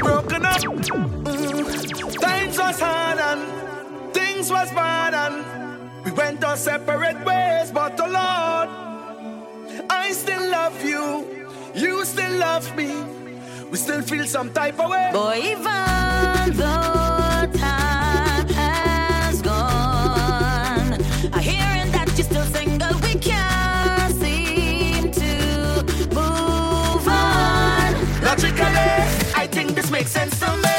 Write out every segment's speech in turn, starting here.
Broken up, mm. times was hard and things was bad and we went our separate ways. But the Lord, I still love you, you still love me. We still feel some type of way. Boy, even though. This makes sense to me.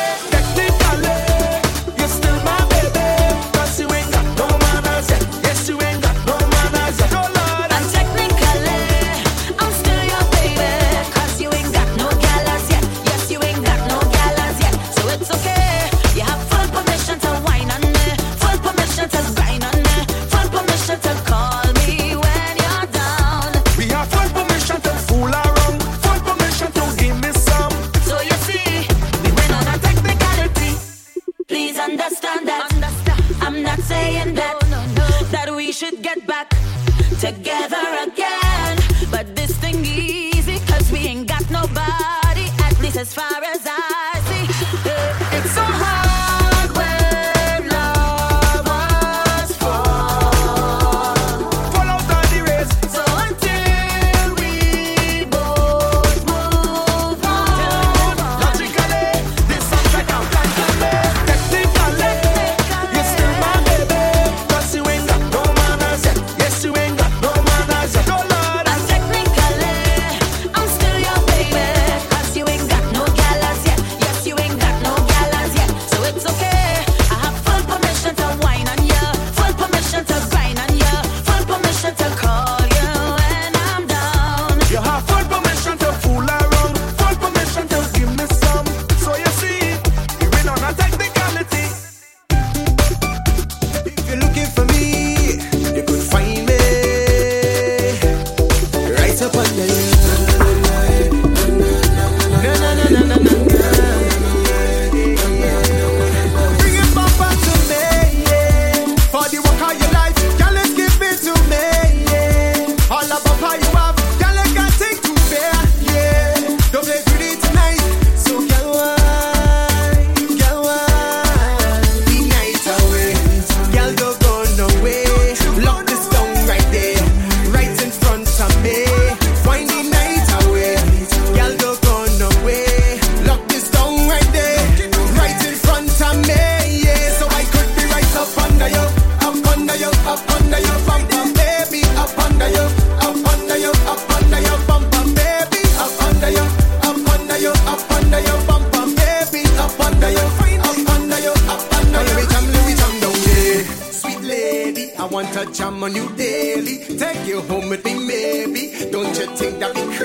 My new daily. Take you home with me, maybe. Don't you think that because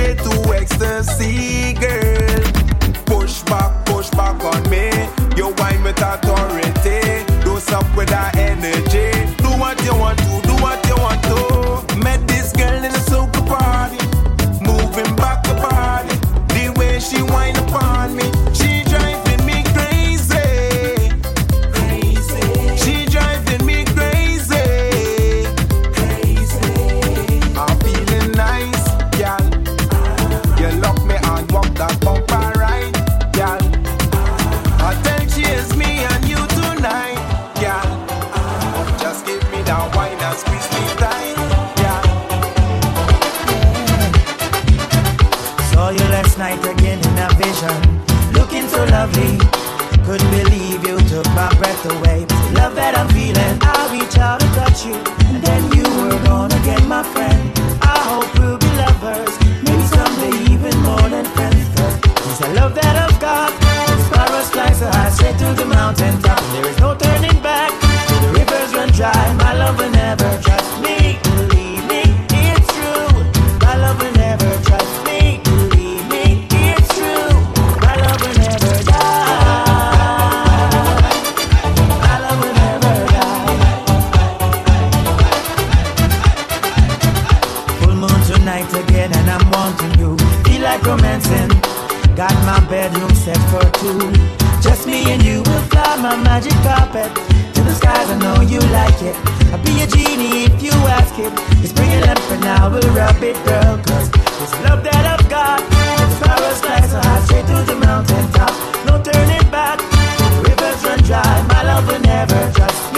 straight to ecstasy, girl. Like romancing. Got my bedroom set for two. Just me and you will fly my magic carpet to the skies. I know you like it. I'll be a genie if you ask it. Just bring it up and I will rub it, girl. Cause this love that I've got, this power slice so high straight to the mountain top. No turning back. Rivers run dry. My love will never trust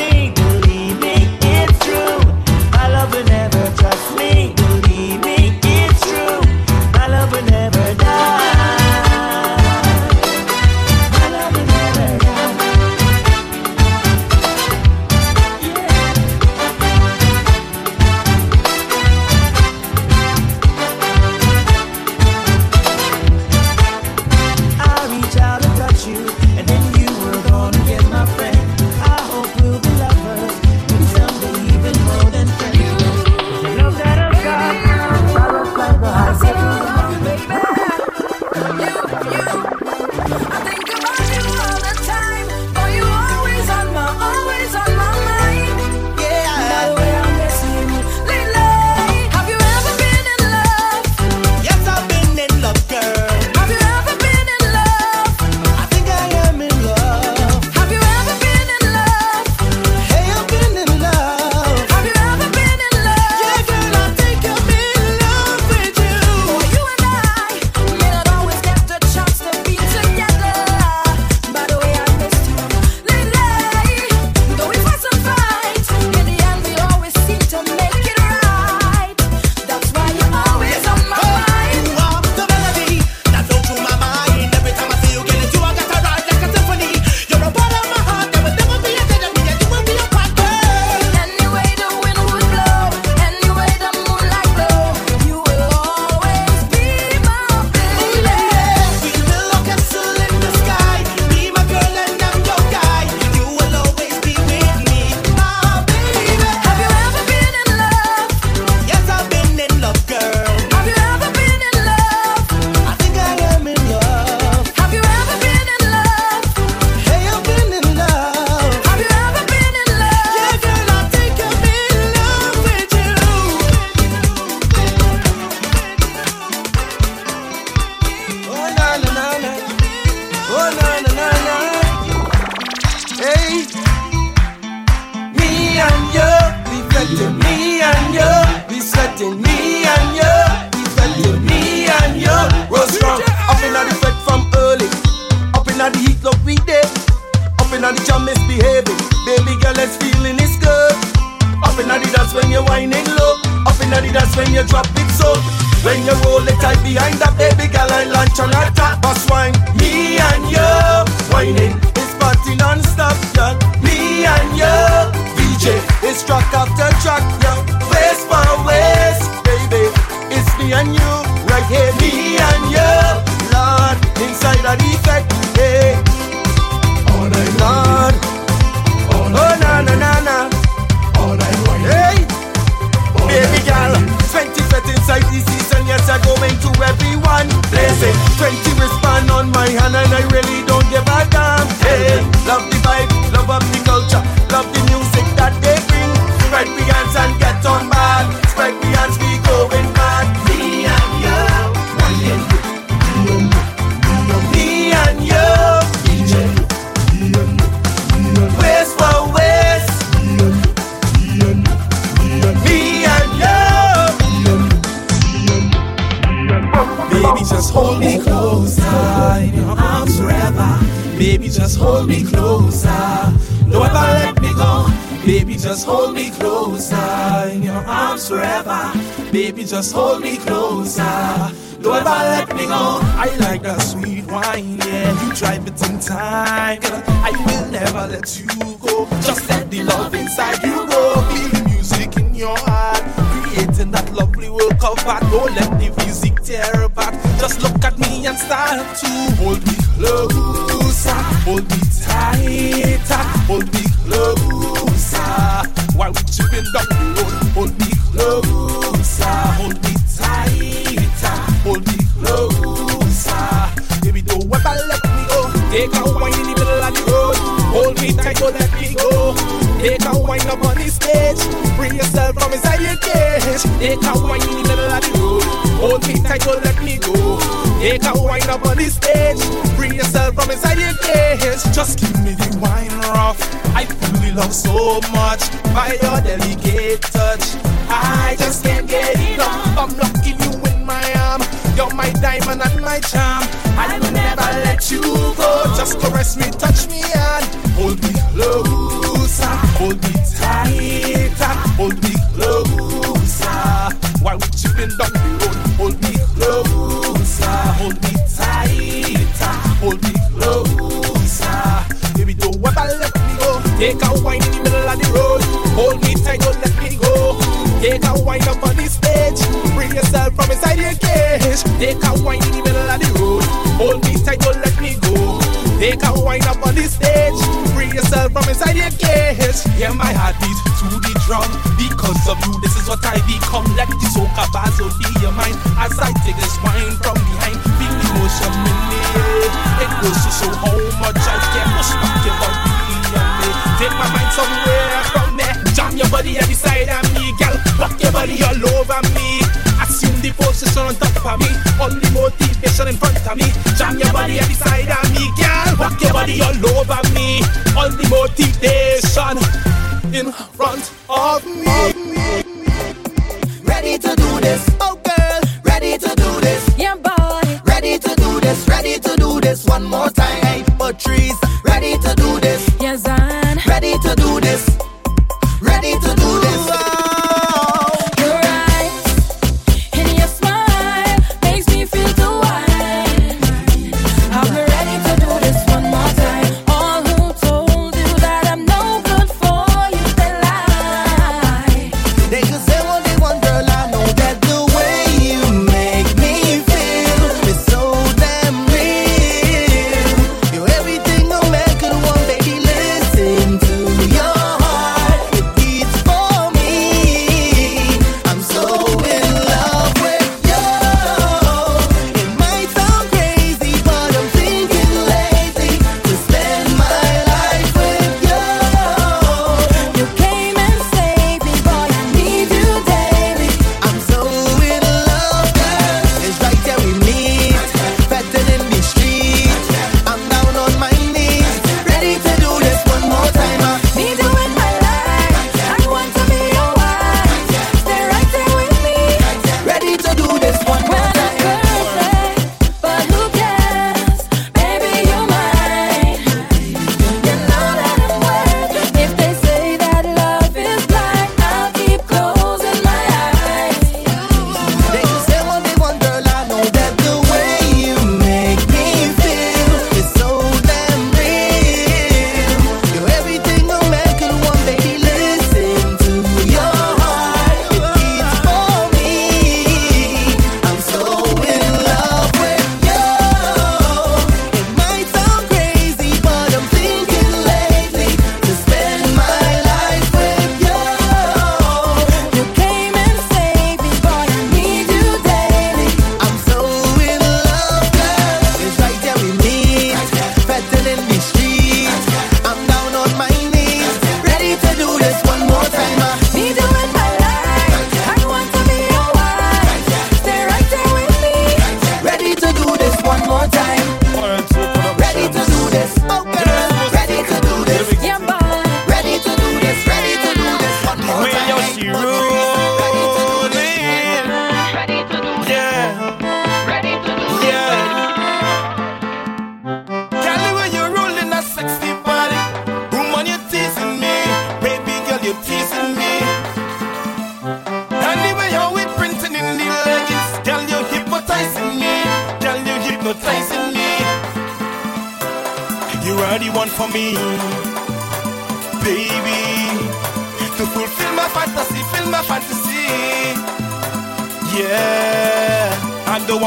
whining low, up in the dance when you drop it so. When you roll it tight behind that baby girl, I launch on that top boss wine. Me and you whining, it's party non-stop, yeah. Me and you, DJ, it's track after track, yeah. Waist for waist, baby, it's me and you right here. Me and you, Lord, inside the effect, hey. All night Lord. Fet inside the season. Yes, I go into everyone. Blazing 20 wristband on my hand, and I really don't give a damn. Hey, love the vibe, love up the culture, love the music that they bring. Spread the hands and get on bad. Spread the hands, hold me closer in your arms forever. Baby, just hold me closer. Don't ever let me go. Baby, just hold me closer in your arms forever. Baby, just hold me closer. Don't ever let me go. I like that sweet wine, yeah. You drive it in time. I will never let you go. Just let the love inside you go. Feel the music in your heart, creating that lovely world of art. Don't let the music tear. Just look at me and start to hold me closer, hold me tighter, hold me closer. While we chipping down the road, hold me closer, hold me tighter, hold me closer. Baby, don't ever let me go. Take a wine in the middle of the road, hold me tight, don't let me go. Take a wine up on the stage. Free yourself from inside your cage. Take a wine in the middle of the road. Hold me tight, don't let me go. Take a wine up on the stage. Free yourself from inside your cage. Just give me the wine rough. I the love so much by your delicate touch. I just can't get enough. I'm locking you in my arm. You're my diamond and my charm. I will never let you go. Just caress me, touch me, and hold me closer. Hold me tighter. Hold me closer. We chipping down the road, hold me closer. Hold me tighter. Hold me closer. Baby, don't ever let me go. Take a wine in the middle of the road. Hold me tight, don't let me go. Take a wine up on the stage. Bring yourself from inside your cage. Take a wine in the middle of the Take a wine up on the stage. Free yourself from inside your cage. Hear my heartbeat to the drum. Because of you, this is what I become. Let the soca basil be your mind. As I take this wine from behind. Feel emotion in the air. It goes to show how much I care. Push back your body on me. Take my mind somewhere from there. Jam your body the side of me, girl. Rock your body all over me. Assume the position on top of me. All the motivation in front of me. Jam your body at the side of me, girl. Rock your body all over me. All the motivation in front of me. Ready to do this, oh girl. Ready to do this, Yeah, boy. ready to do this, ready to do this one more time. Hey, Patrice, ready to do this,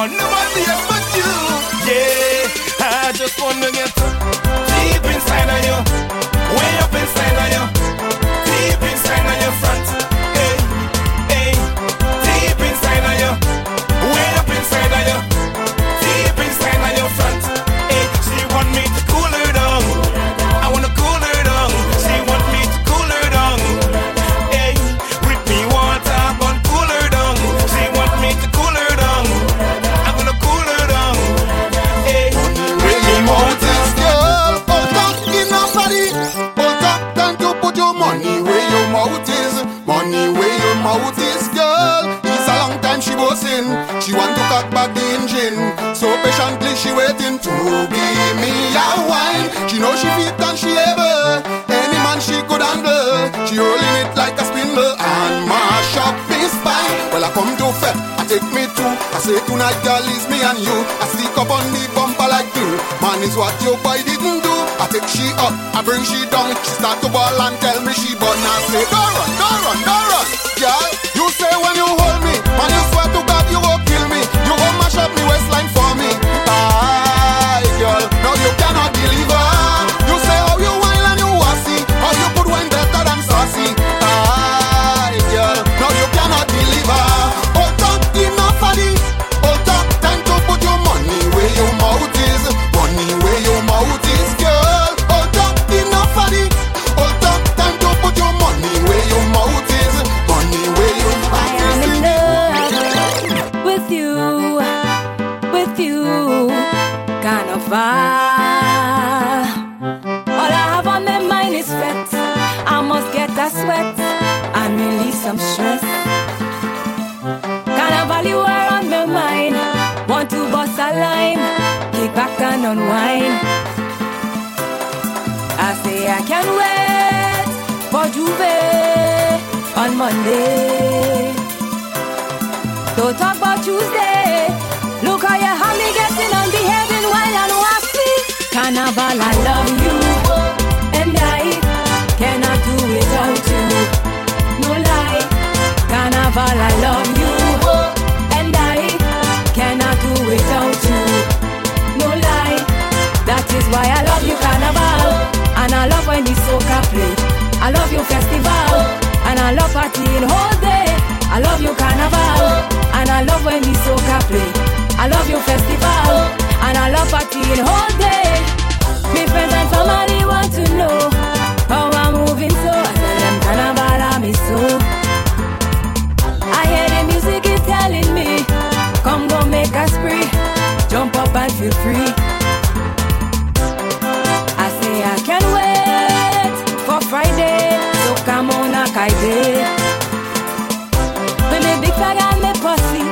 want nobody but you. Yeah. I just wanna get know she fit and she able. Any man she could handle. She holding it like a spindle and mash up his spine. Well I come to fed, I take me to. I say tonight girl is me and you. I stick up on the bumper like glue. Man is what your boy didn't do. I take she up, I bring she down. She start to ball and tell me she but I say don't run, don't run, don't run. Girl, you say when you hold me, man you swear to God you go kill me. You go mash up me waistline for me. Aye, on Monday. Don't talk about Tuesday. Look how you have me getting and behaving while I'm wassy. Carnival, I love you. Oh, and I cannot do without you. No lie. Carnival, I love you. Oh, and I cannot do without you. No lie. That is why I love you, Carnival. And I love when the soca play. I love your festival. I love partying all day. I love your carnival. And I love when we soca play. I love your festival. And I love partying all day. My friends and family want to know how I'm moving so. I tell them carnival, I miss so. I hear the music is telling me, come go make a spree. Jump up and feel free. On a kaide. With big flag and me pussy.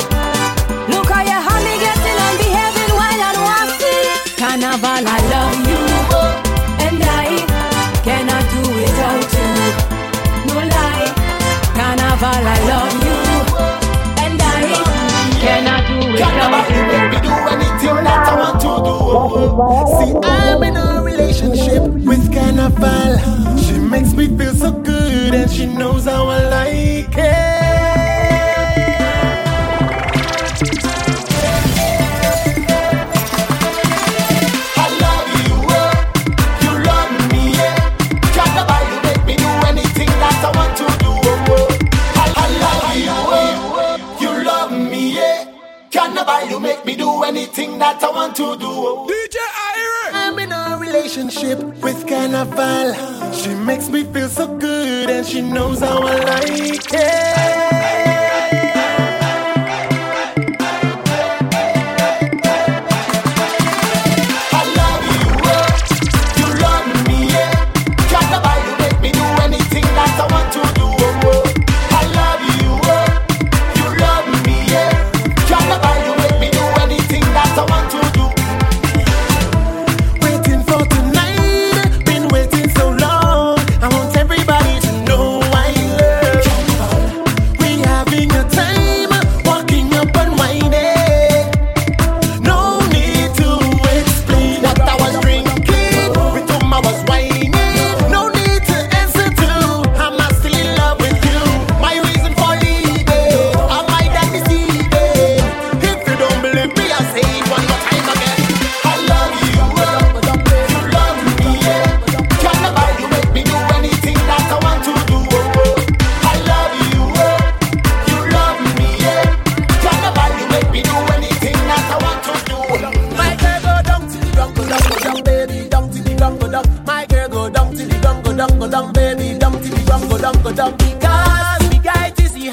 Look how you have me getting and behaving while I'm wassy. Carnival, I love you, and I cannot do without you. No lie, Carnival, I love you, and I cannot do without you. me do anything that I want to do. See, I'm in a relationship with Carnival. Makes me feel so good and she knows how I like it. I love you, oh. you love me, yeah. Carnival, you make me do anything that I want to do. Oh, oh. I, I love you, oh. you love me, yeah. Carnival, you make me do anything that I want to do. Oh, oh. DJ Irie. I'm in a relationship with Carnival. Makes me feel so good and she knows how I like it. Down, go down. Because the guy to see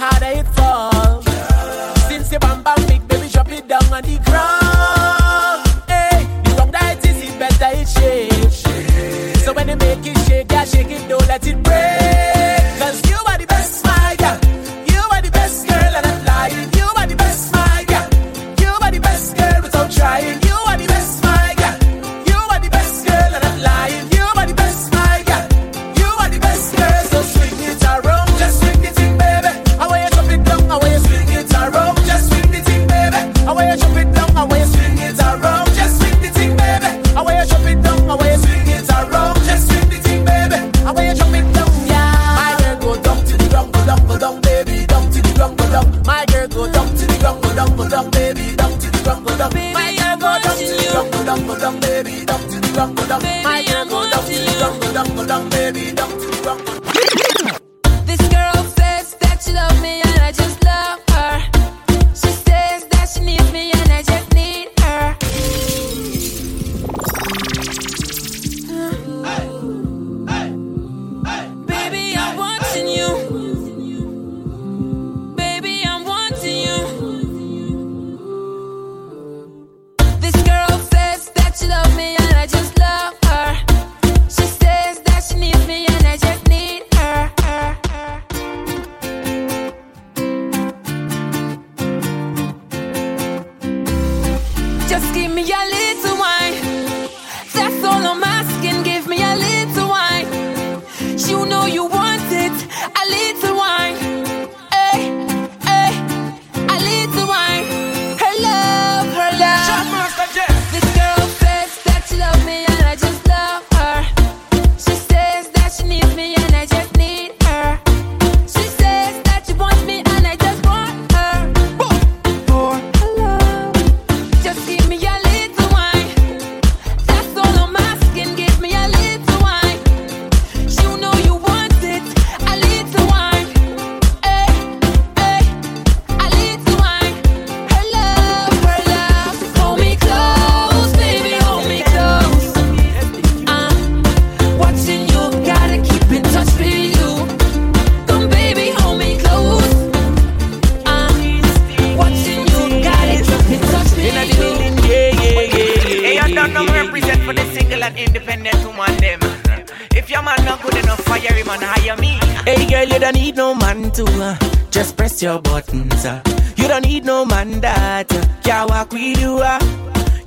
don't need no man that uh, can walk with you. Uh.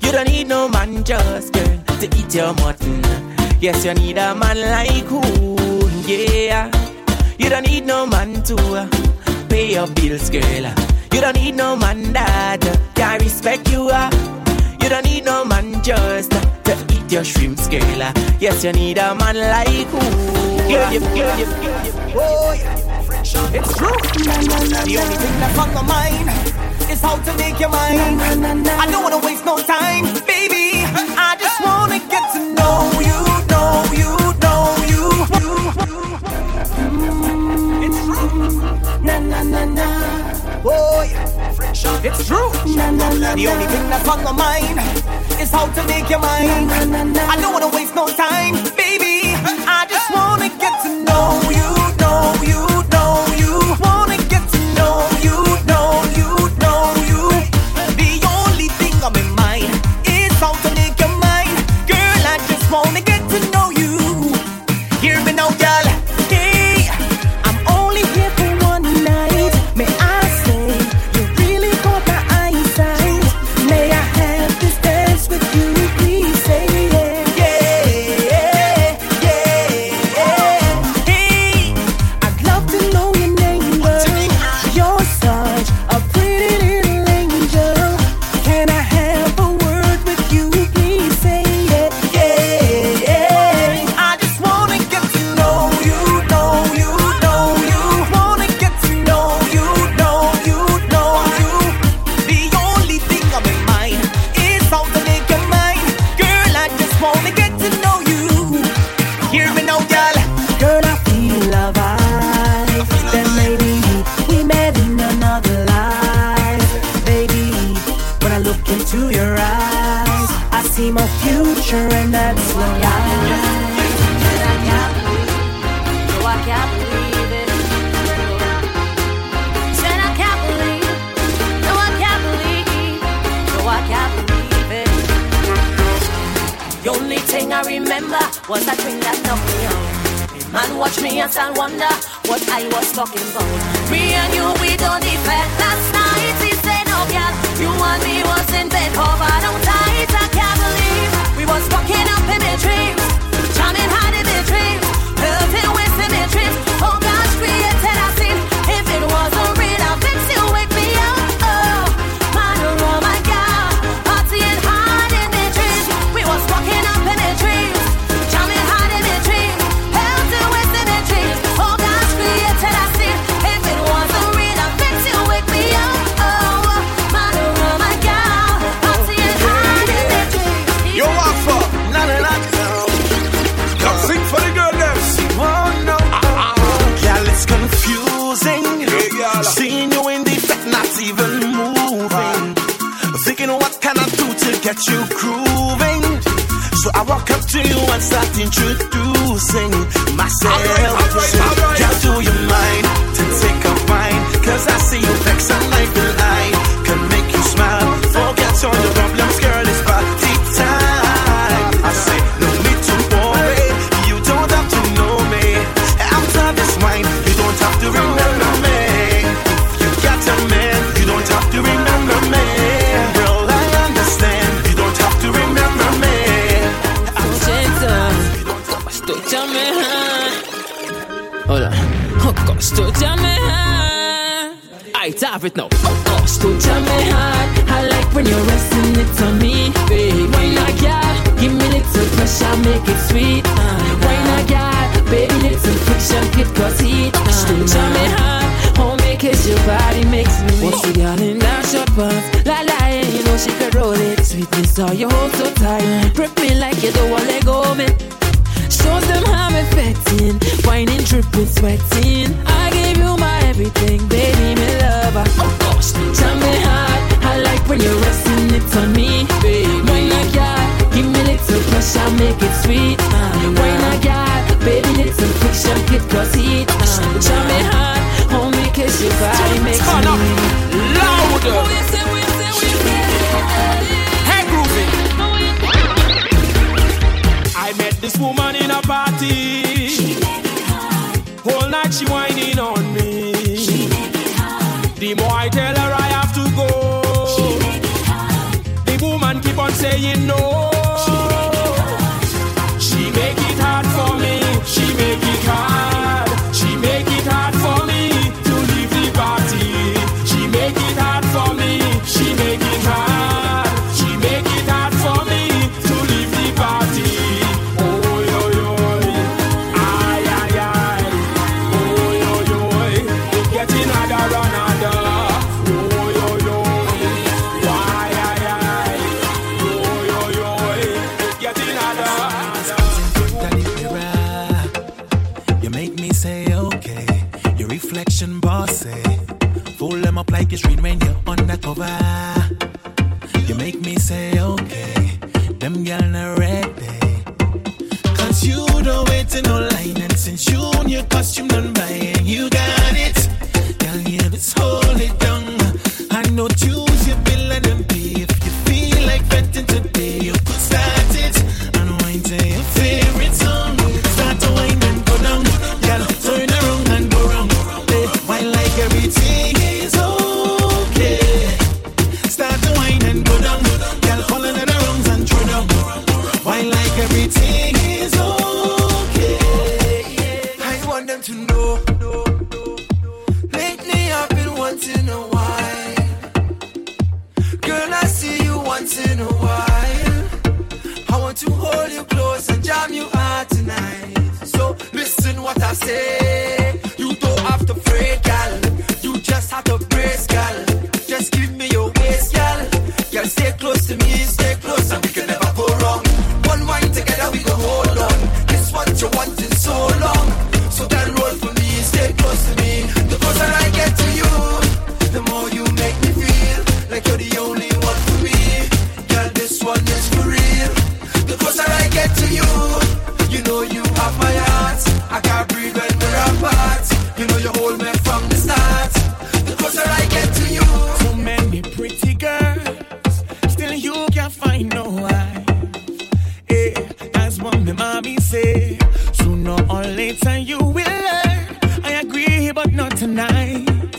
You don't need no man just girl to eat your mutton. Yes, you need a man like who, yeah. You don't need no man to uh, pay your bills, girl. You don't need no man that uh, can respect you. Uh. You don't need no man just uh, to eat your shrimps, girl. Yes, you need a man like who. Girl, girl, girl, girl, girl, yeah. It's true. Na, na, na, the only thing that's on my mind is how to make your mind. I don't wanna waste no time, baby. I just wanna get to know you, know you, know you. Mm. It's true. Na na na na. Oh yeah. It's true. Na, na, na, the only thing that's on my mind is how to make your mind. I don't wanna waste no time. Baby. love it now. Still tell me hard. I like when you're resting it on me, baby. Why not, girl? Give me little pressure, make it sweet. Uh, why not, girl? Baby, little friction could cause heat. Uh, Still to me hard. Oh, because your body makes me want Once again, in that shop? pants. La la, you know she can roll it. Sweetness, all your hold so tight. Prep me like you don't want let go man. me. Shows them how I'm affecting. Whining, dripping, sweating. I gave you my everything, baby, me lover. Of course. Tell me hard. I like when you're resting it on me, baby. When I got, give me little pressure, make it sweet. Uh, when I got, baby, little friction, get cause heat. Uh, tell me hard. Homie, kiss your body, make Turn it up louder. Hey, groovy. I met this woman in a party. Whole night she whining on boy tell her I have to go. She make it hard. The woman keep on saying no. She make it hard, she make it hard for me. She make it hard. passe know all later you will learn. I agree, but not tonight.